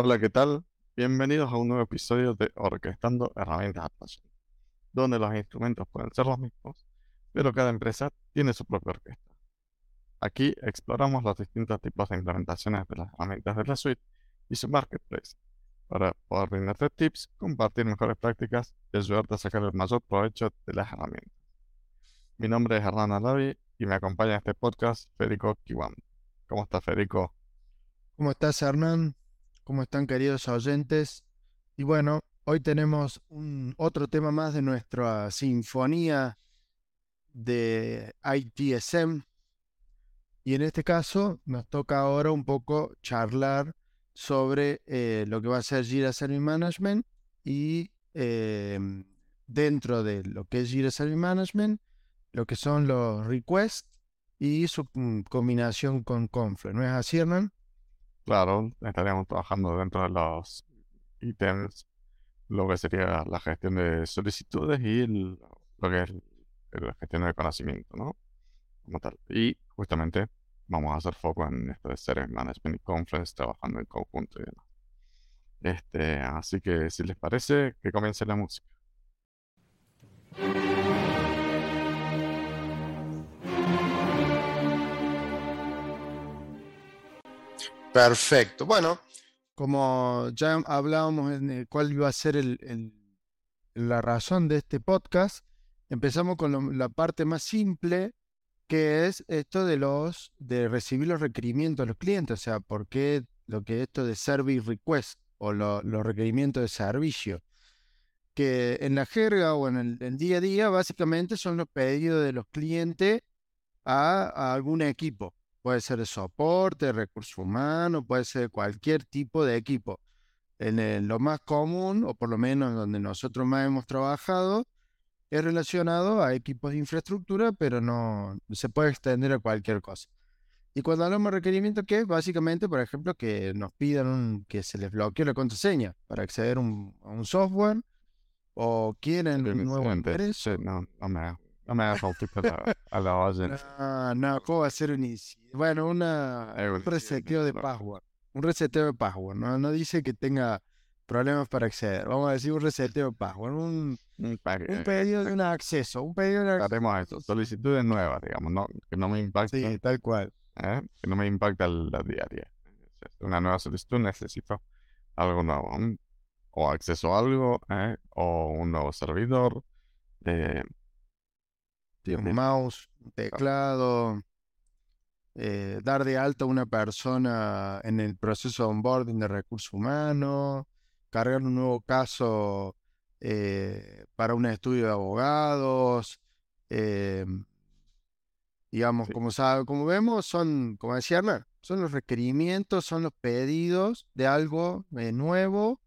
Hola, ¿qué tal? Bienvenidos a un nuevo episodio de Orquestando Herramientas Atlassian, donde los instrumentos pueden ser los mismos, pero cada empresa tiene su propia orquesta. Aquí exploramos los distintos tipos de implementaciones de las herramientas de la suite y su marketplace, para poder brindarte tips, compartir mejores prácticas y ayudarte a sacar el mayor provecho de las herramientas. Mi nombre es Hernán Alavi y me acompaña en este podcast Federico Kiwan. ¿Cómo estás, Federico? ¿Cómo estás, Hernán? ¿Cómo están, queridos oyentes? Y bueno, hoy tenemos un, otro tema más de nuestra sinfonía de ITSM. Y en este caso nos toca ahora un poco charlar sobre eh, lo que va a ser Jira Service Management y em, dentro de lo que es Jira Service Management, lo que son los requests y su mm, combinación con Confluence. ¿No es así, Hernán? Claro, estaríamos trabajando dentro de los ítems, lo que sería la gestión de solicitudes y lo que es la gestión de conocimiento, ¿no? Como tal. Y justamente vamos a hacer foco en esto de Management y Conference, trabajando en conjunto y demás. Este, así que si les parece, que comience la música. Perfecto. Bueno, como ya hablábamos en cuál iba a ser la razón de este podcast, empezamos con la parte más simple, que es esto de los de recibir los requerimientos de los clientes, o sea, por qué lo que es esto de service request o los requerimientos de servicio, que en la jerga o en el, día a día básicamente son los pedidos de los clientes a algún equipo. Puede ser de soporte, recursos humanos, puede ser cualquier tipo de equipo. En lo más común, o por lo menos donde nosotros más hemos trabajado, es relacionado a equipos de infraestructura, pero no se puede extender a cualquier cosa. Y cuando hablamos de requerimiento, ¿qué es? Básicamente, por ejemplo, que nos pidan que se les bloquee la contraseña para acceder a un software o quieren un nuevo ingreso. No, no me no me hagas a la base. No, no, ¿cómo va a ser un Bueno, una, un reseteo de password. Un reseteo de password. ¿no? no dice que tenga problemas para acceder. Vamos a decir un reseteo de password. Un, un, pedido de un acceso. Un pedido de Haremos esto. Solicitudes nuevas, digamos, ¿no? que no me impacten. Sí, tal cual. ¿eh? Que no me impacta la diaria. Una nueva solicitud necesito algo nuevo. O acceso a algo, ¿eh? o un nuevo servidor. Eh, un mouse, un teclado, eh, dar de alta a una persona en el proceso de onboarding de recursos humanos, cargar un nuevo caso eh, para un estudio de abogados. Eh, digamos, como, sabe, como vemos, son, como decía Hernán, son los requerimientos, son los pedidos de algo nuevo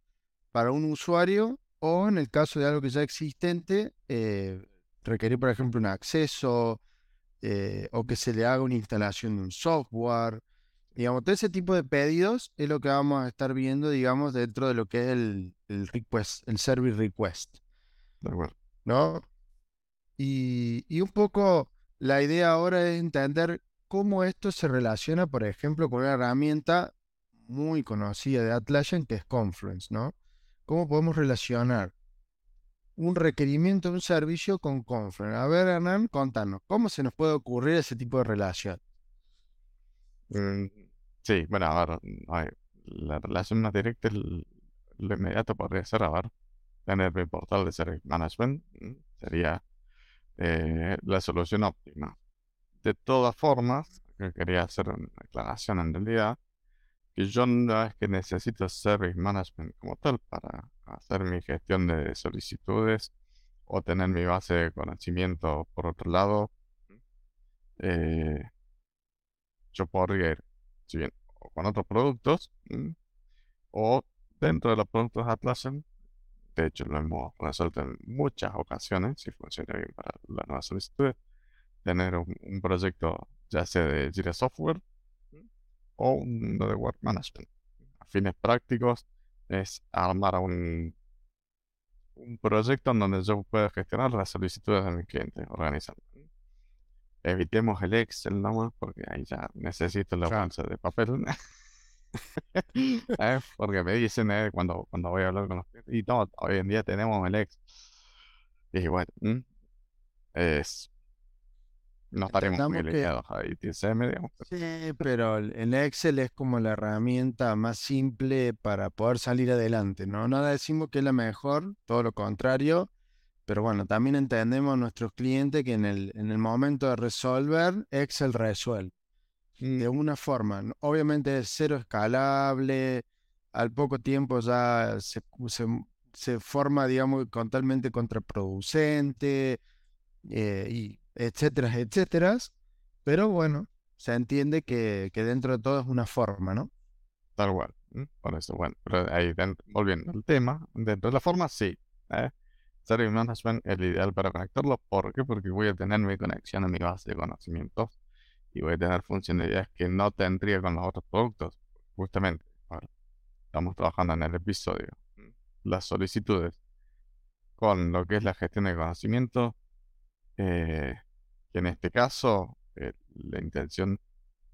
para un usuario o en el caso de algo que ya existente, requerir, por ejemplo, un acceso eh, o que se le haga una instalación de un software. Digamos, todo ese tipo de pedidos es lo que vamos a estar viendo, digamos, dentro de lo que es el, request, el service request. ¿No? Y, y un poco la idea ahora es entender cómo esto se relaciona, por ejemplo, con una herramienta muy conocida de Atlassian que es Confluence, ¿no? ¿Cómo podemos relacionar un requerimiento de un servicio con Confluent. A ver, Hernán, contanos, ¿cómo se nos puede ocurrir ese tipo de relación? Mm, sí, bueno, a ver, la relación más directa, lo inmediato podría ser, a ver, tener mi portal de Service Management, mm, sería eh, la solución óptima. De todas formas, quería hacer una aclaración en realidad, que yo no es que necesito Service Management como tal para hacer mi gestión de solicitudes o tener mi base de conocimiento por otro lado. Eh, yo podría ir, si bien, con otros productos o dentro de los productos Atlassian. De hecho, lo hemos resuelto en muchas ocasiones, si funciona bien para las nuevas solicitudes. Tener un, proyecto ya sea de Jira Software o un de Work Management. A fines prácticos, es armar un, un proyecto en donde yo pueda gestionar las solicitudes de mis clientes, organizando. Evitemos el Excel nomás, porque ahí ya necesito la bolsa de papel. ¿Eh? Porque me dicen eh, cuando, cuando voy a hablar con los clientes, y no, hoy en día tenemos el ex. Y bueno, es, no estaremos muy alineados ahí, TSM, digamos. Sí, pero el Excel es como la herramienta más simple para poder salir adelante, ¿no? No decimos que es la mejor, todo lo contrario, pero bueno, también entendemos a nuestros clientes que en el, en el momento de resolver, Excel resuelve. De una forma, obviamente es cero escalable, al poco tiempo ya se, se, forma, digamos, totalmente contraproducente, eh, y etcétera, etcétera. Pero bueno, se entiende que, que, dentro de todo es una forma, ¿no? Tal cual. Por eso, bueno, pero ahí volviendo al tema, dentro de la forma, sí. ¿eh? Service Management es el ideal para conectarlo. ¿Por qué? Porque voy a tener mi conexión a mi base de conocimientos y voy a tener funcionalidades que no tendría con los otros productos. Justamente, estamos trabajando en el episodio. Las solicitudes con lo que es la gestión de conocimiento, eh, que en este caso eh, la intención,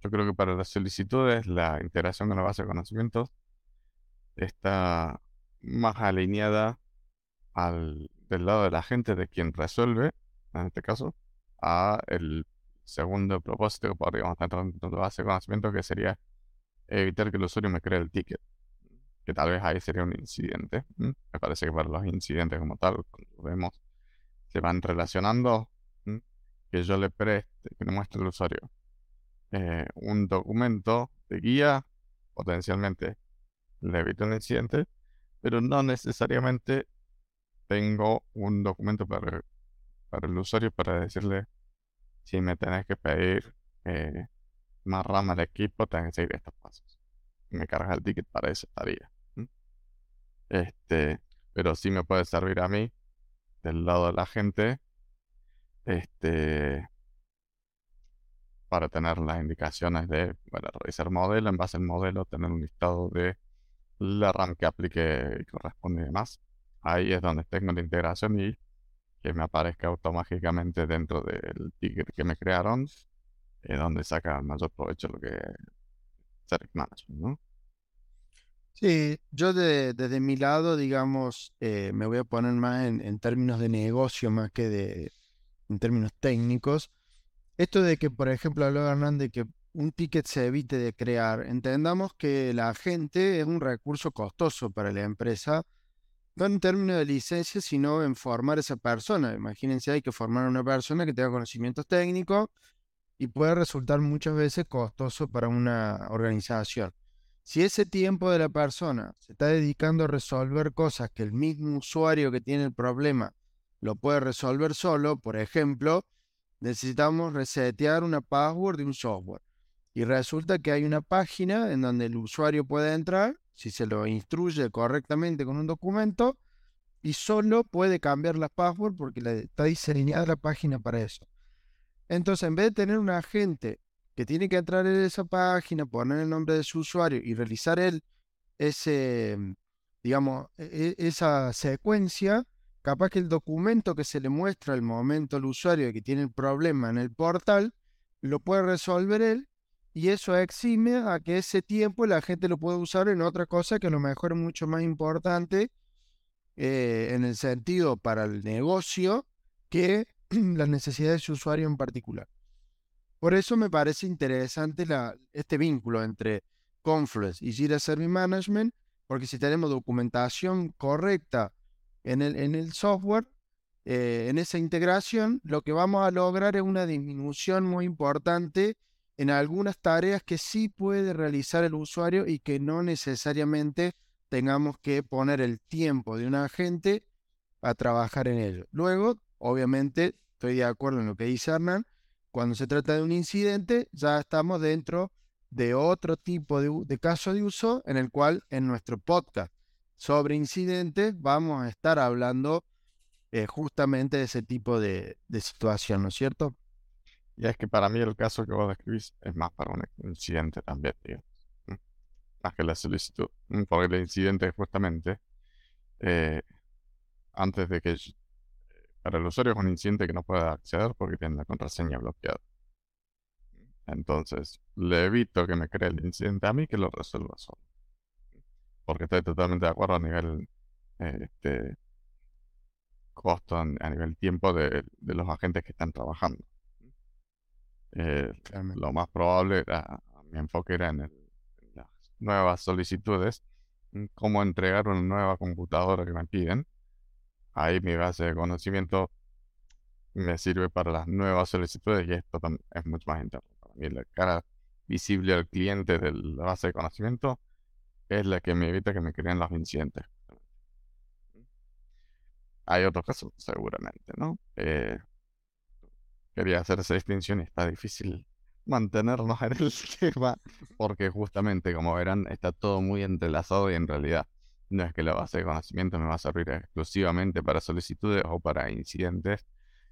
yo creo que para las solicitudes la integración con la base de conocimientos está más alineada al del lado de la gente de quien resuelve, en este caso, a el segundo propósito que podríamos tener de la base de conocimiento, que sería evitar que el usuario me cree el ticket. Que tal vez ahí sería un incidente. Me parece que para los incidentes como tal, cuando vemos, se van relacionando, que yo le preste, que le muestre al usuario eh, un documento de guía, potencialmente le evita un incidente, pero no necesariamente tengo un documento para, para el usuario para decirle si me tenés que pedir eh, más RAM al equipo, tenés que seguir estos pasos. Me cargas el ticket para esa tarea. Este, pero sí me puede servir a mí, del lado de la gente, este, para tener las indicaciones de, bueno, revisar modelo, en base al modelo, tener un listado de la RAM que aplique y corresponde y demás ahí es donde tengo la integración y que me aparezca automáticamente dentro del ticket que me crearon, es donde saca mayor provecho lo que Service Management, ¿no? Sí, yo desde mi lado, digamos, eh, me voy a poner más en, términos de negocio más que de en términos técnicos. Esto de que, por ejemplo, habló Hernán de que un ticket se evite de crear, entendamos que la gente es un recurso costoso para la empresa no en términos de licencia, sino en formar esa persona. Imagínense, hay que formar una persona que tenga conocimientos técnicos y puede resultar muchas veces costoso para una organización. Si ese tiempo de la persona se está dedicando a resolver cosas que el mismo usuario que tiene el problema lo puede resolver solo, por ejemplo, necesitamos resetear una password de un software. Y resulta que hay una página en donde el usuario puede entrar si se lo instruye correctamente con un documento y solo puede cambiar la password porque está diseñada la página para eso. Entonces, en vez de tener un agente que tiene que entrar en esa página, poner el nombre de su usuario y realizar él ese, digamos, e, e, esa secuencia, capaz que el documento que se le muestra al momento al usuario que tiene el problema en el portal, lo puede resolver él y eso exime a que ese tiempo la gente lo pueda usar en otra cosa que a lo mejor es mucho más importante eh, en el sentido para el negocio que las necesidades de su usuario en particular. Por eso me parece interesante este vínculo entre Confluence y Jira Service Management, porque si tenemos documentación correcta en el, software, eh, en esa integración, lo que vamos a lograr es una disminución muy importante en algunas tareas que sí puede realizar el usuario y que no necesariamente tengamos que poner el tiempo de un agente a trabajar en ello. Luego, obviamente, estoy de acuerdo en lo que dice Hernán, cuando se trata de un incidente, ya estamos dentro de otro tipo de, caso de uso en el cual en nuestro podcast sobre incidentes vamos a estar hablando eh, justamente de ese tipo de, situación, ¿no es cierto? Y es que para mí el caso que vos describís es más para un incidente también, tío. Más que la solicitud. Porque el incidente justamente eh, antes de que para el usuario es un incidente que no pueda acceder porque tiene la contraseña bloqueada. Entonces, le evito que me cree el incidente a mí que lo resuelva solo. Porque estoy totalmente de acuerdo a nivel este, costo, a nivel tiempo de, los agentes que están trabajando. Eh, lo más probable, era, mi enfoque era en, las nuevas solicitudes, cómo entregar una nueva computadora que me piden. Ahí mi base de conocimiento me sirve para las nuevas solicitudes y esto es mucho más interno. Para mí la cara visible al cliente de la base de conocimiento es la que me evita que me creen los incidentes. Hay otros casos, seguramente, ¿no? Eh, quería hacer esa distinción y está difícil mantenernos en el tema porque justamente, como verán, está todo muy entrelazado y en realidad no es que la base de conocimiento me va a servir exclusivamente para solicitudes o para incidentes,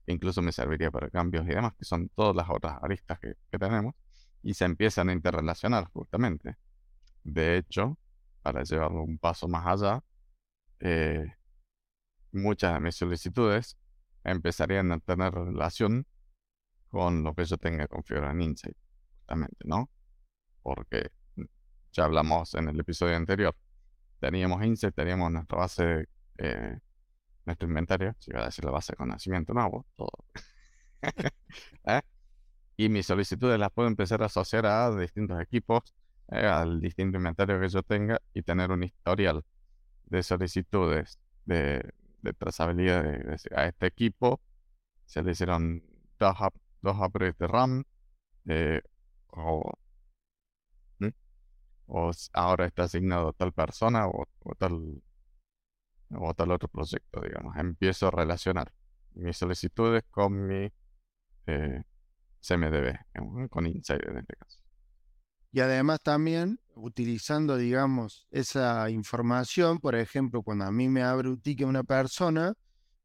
incluso me serviría para cambios y demás, que son todas las otras aristas que, tenemos, y se empiezan a interrelacionar justamente. De hecho, para llevarlo un paso más allá, eh, muchas de mis solicitudes empezarían a tener relación con lo que yo tenga configurado en Insight, justamente, ¿no? Porque ya hablamos en el episodio anterior, teníamos Insight, teníamos nuestra base eh, nuestro inventario, si iba a decir la base de conocimiento nuevo, todo. ¿Eh? Y mis solicitudes las puedo empezar a asociar a distintos equipos, eh, al distinto inventario que yo tenga y tener un historial de solicitudes de, trazabilidad de, a este equipo. Se le hicieron dos, dos upgrades de RAM eh, o, o ahora está asignado a tal persona o tal o tal otro proyecto, digamos. Empiezo a relacionar mis solicitudes con mi eh, CMDB, con Insider en este caso. Y además también utilizando, digamos, esa información, por ejemplo, cuando a mí me abre un ticket una persona,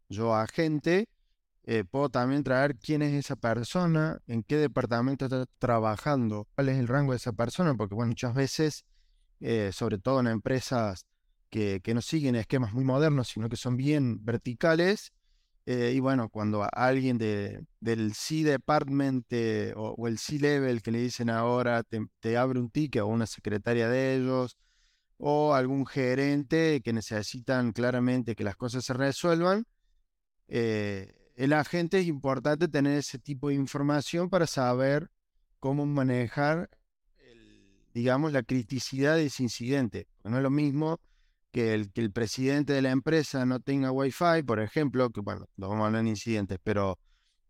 yo agente, eh, puedo también traer quién es esa persona, en qué departamento está trabajando, cuál es el rango de esa persona, porque bueno, muchas veces, eh, sobre todo en empresas que, no siguen esquemas muy modernos, sino que son bien verticales. Eh, y bueno, cuando alguien de, del C-Department o, el C-Level que le dicen ahora te, abre un ticket o una secretaria de ellos o algún gerente que necesitan claramente que las cosas se resuelvan, eh, el agente es importante tener ese tipo de información para saber cómo manejar, digamos, la criticidad de ese incidente. No es lo mismo que el, que el presidente de la empresa no tenga wifi, por ejemplo, que bueno, lo vamos a hablar en incidentes, pero,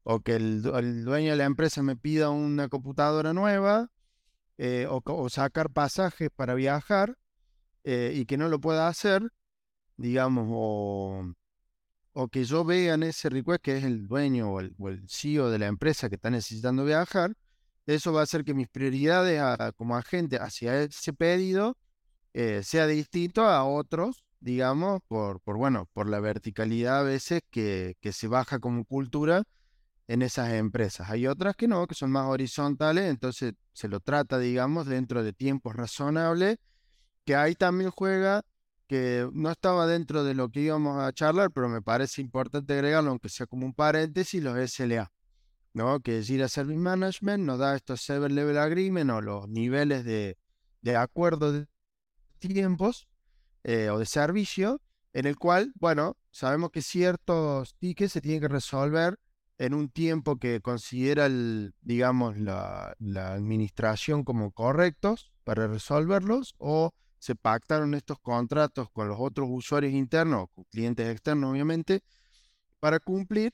o que el, dueño de la empresa me pida una computadora nueva, eh, o, sacar pasajes para viajar, eh, y que no lo pueda hacer, digamos, o, o que yo vea en ese request que es el dueño o el, CEO de la empresa que está necesitando viajar, eso va a hacer que mis prioridades como agente hacia ese pedido eh, sea distinto a otros, digamos, por, por, bueno, por la verticalidad a veces que, que se baja como cultura en esas empresas. Hay otras que no, que son más horizontales, entonces se lo trata, digamos, dentro de tiempos razonables, que ahí también juega, que no estaba dentro de lo que íbamos a charlar, pero me parece importante agregarlo, aunque sea como un paréntesis, los SLA, ¿no? Que es ir Service Management, nos da estos Seven Level Agreement o los niveles de, de acuerdo tiempos eh, o de servicio en el cual, bueno, sabemos que ciertos tickets se tienen que resolver en un tiempo que considera, el, digamos, la, administración como correctos para resolverlos o se pactaron estos contratos con los otros usuarios internos, con clientes externos obviamente, para cumplir.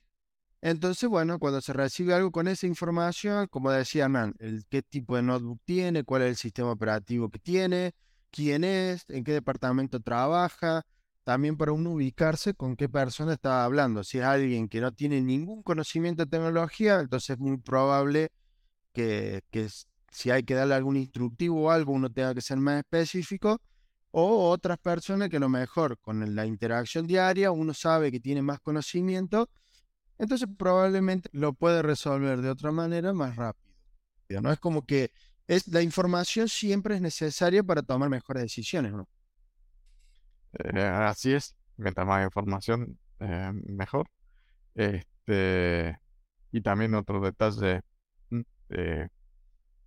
Entonces, bueno, cuando se recibe algo con esa información, como decía el, qué tipo de notebook tiene, cuál es el sistema operativo que tiene, quién es, en qué departamento trabaja, también para uno ubicarse con qué persona está hablando. Si es alguien que no tiene ningún conocimiento de tecnología, entonces es muy probable que, si hay que darle algún instructivo o algo, uno tenga que ser más específico. O otras personas que a lo mejor con la interacción diaria uno sabe que tiene más conocimiento, entonces probablemente lo puede resolver de otra manera más rápido. No es como que es, la información siempre es necesaria para tomar mejores decisiones, ¿no? Eh, así es, mientras más información, eh, mejor. Este, y también otro detalle, mm, eh,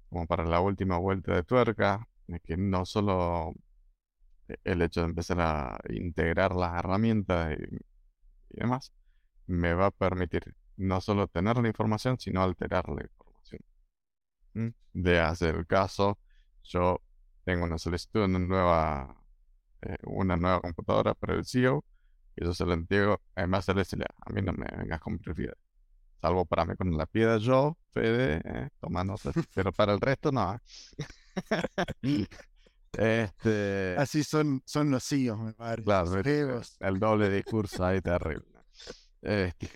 como para la última vuelta de tuerca, de que no solo el hecho de empezar a integrar las herramientas y, demás, me va a permitir no solo tener la información, sino alterar la información. De hacer caso, yo tengo una solicitud una nueva, eh, una nueva computadora para el CEO, y yo se lo entrego, además le decirle, a mí no me vengas con prioridad. Salvo para mí cuando la pida yo, Fede, eh, tomando, pero para el resto no. Este... Así son, son los CEOs, me parece. Claro, el doble discurso ahí terrible. Este...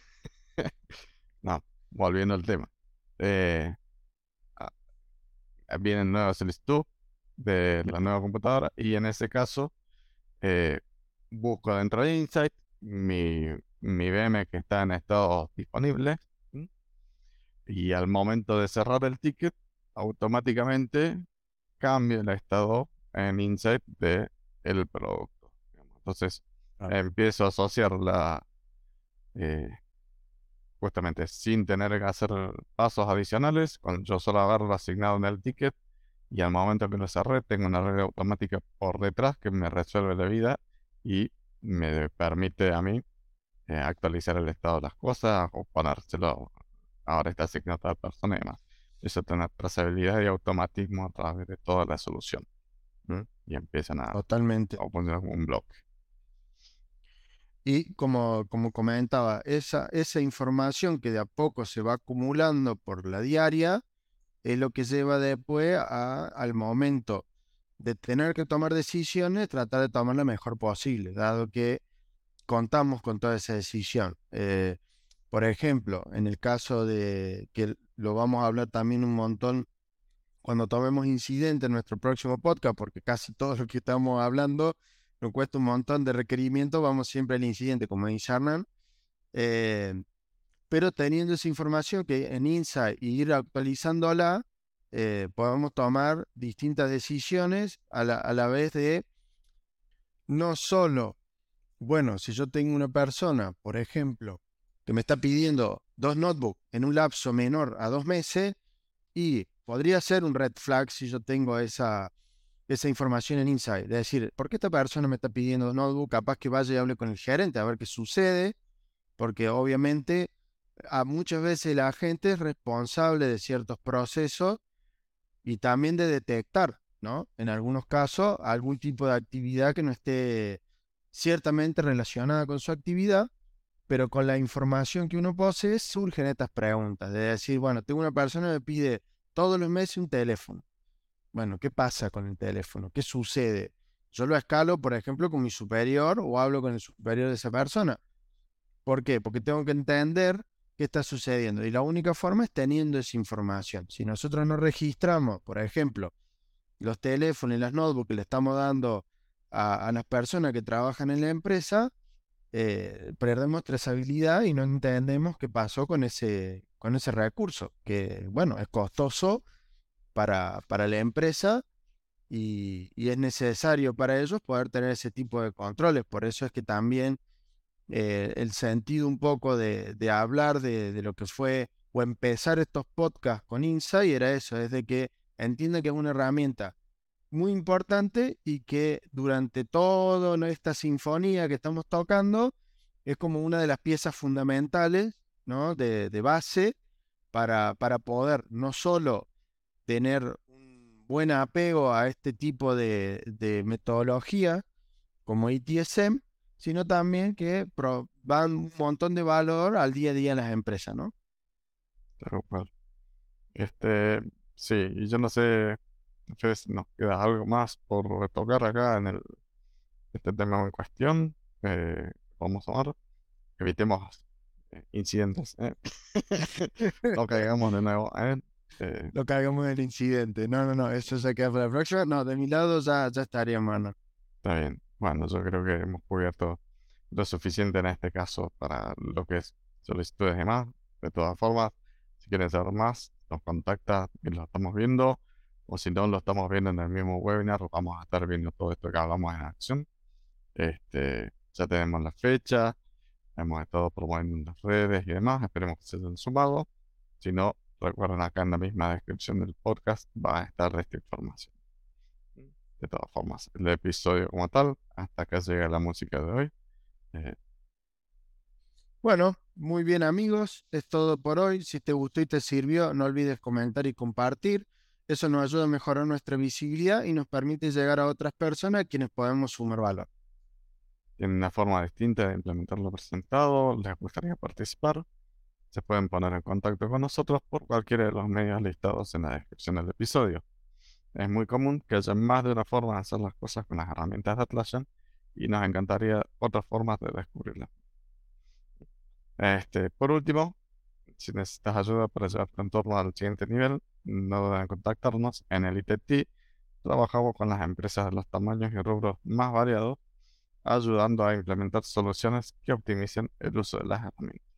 no, volviendo al tema. Eh, viene nueva solicitud de la nueva computadora y en ese caso eh, busco dentro de Insight mi, mi VM que está en estado disponible y al momento de cerrar el ticket automáticamente cambia el estado en Insight de el producto. Entonces empiezo a asociar la eh, justamente sin tener que hacer pasos adicionales, con yo solo haberlo asignado en el ticket y al momento que lo cerré tengo una regla automática por detrás que me resuelve la vida y me permite a mí eh, actualizar el estado de las cosas o ponérselo ahora está asignado a tal persona y demás. Eso tiene trazabilidad y automatismo a través de toda la solución y empiezan a, Totalmente. a poner un bloque. Y como, como comentaba, esa, esa información que de a poco se va acumulando por la diaria es lo que lleva después a, al momento de tener que tomar decisiones, tratar de tomar la mejor posible, dado que contamos con toda esa decisión. Eh, por ejemplo, en el caso de que lo vamos a hablar también un montón cuando tomemos incidente en nuestro próximo podcast, porque casi todo lo que estamos hablando nos cuesta un montón de requerimientos, vamos siempre al incidente, como dice Hernán. Eh, pero teniendo esa información que en Insight y ir actualizándola, eh, podemos tomar distintas decisiones a la, a la vez de no solo, bueno, si yo tengo una persona, por ejemplo, que me está pidiendo dos notebooks en un lapso menor a dos meses y podría ser un red flag si yo tengo esa, esa información en Insight. Es decir, ¿por qué esta persona me está pidiendo notebook? Capaz que vaya y hable con el gerente a ver qué sucede, porque obviamente a muchas veces la gente es responsable de ciertos procesos y también de detectar, ¿no? En algunos casos, algún tipo de actividad que no esté ciertamente relacionada con su actividad, pero con la información que uno posee surgen estas preguntas, de decir, bueno, tengo una persona que me pide todos los meses un teléfono. Bueno, ¿qué pasa con el teléfono? ¿Qué sucede? Yo lo escalo, por ejemplo, con mi superior o hablo con el superior de esa persona. ¿Por qué? Porque tengo que entender qué está sucediendo. Y la única forma es teniendo esa información. Si nosotros no registramos, por ejemplo, los teléfonos y las notebooks que le estamos dando a, las personas que trabajan en la empresa, eh, perdemos trazabilidad y no entendemos qué pasó con ese, con ese recurso, que bueno, es costoso para, para la empresa y, es necesario para ellos poder tener ese tipo de controles. Por eso es que también eh, el sentido un poco de, hablar de, lo que fue o empezar estos podcasts con Insight era eso, es de que entiende que es una herramienta muy importante y que durante toda esta sinfonía que estamos tocando es como una de las piezas fundamentales ¿no? de, base para, para, poder no solo tener un buen apego a este tipo de, metodología como ITSM, sino también que van un montón de valor al día a día en las empresas, ¿no? Este, sí, y yo no sé, si nos queda algo más por retocar acá en el este tema en cuestión. Eh, vamos a ver. Evitemos incidentes. ¿eh? no caigamos de nuevo. ¿Eh? No caigamos en el incidente. No, no, no. Eso se queda para la próxima. No, de mi lado ya, ya estaría, mano. Está bien. Bueno, yo creo que hemos cubierto lo suficiente en este caso para lo que es solicitudes y más. De todas formas, si quieren saber más, nos contacta y lo estamos viendo. O si no lo estamos viendo en el mismo webinar, vamos a estar viendo todo esto que hablamos en acción. Este, ya tenemos la fecha, Hemos estado promoviendo en las redes y demás. Esperemos que se hayan sumado. Si no, recuerden acá en la misma descripción del podcast va a estar esta información. De todas formas, el episodio como tal, hasta acá llega la música de hoy. Eh, bueno, muy bien amigos, es todo por hoy. Si te gustó y te sirvió, no olvides comentar y compartir. Eso nos ayuda a mejorar nuestra visibilidad y nos permite llegar a otras personas a quienes podemos sumar valor. Tienen una forma distinta de implementar lo presentado, les gustaría participar, se pueden poner en contacto con nosotros por cualquiera de los medios listados en la descripción del episodio. Es muy común que haya más de una forma de hacer las cosas con las herramientas de Atlassian y nos encantaría otras formas de descubrirlas. Este, por último, si necesitas ayuda para llevar tu entorno al siguiente nivel, no deben contactarnos. En el ITT trabajamos con las empresas de los tamaños y rubros más variados, ayudando a implementar soluciones que optimicen el uso de las herramientas.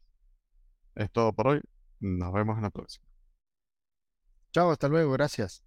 Es todo por hoy. Nos vemos en la próxima. Chao, hasta luego. Gracias.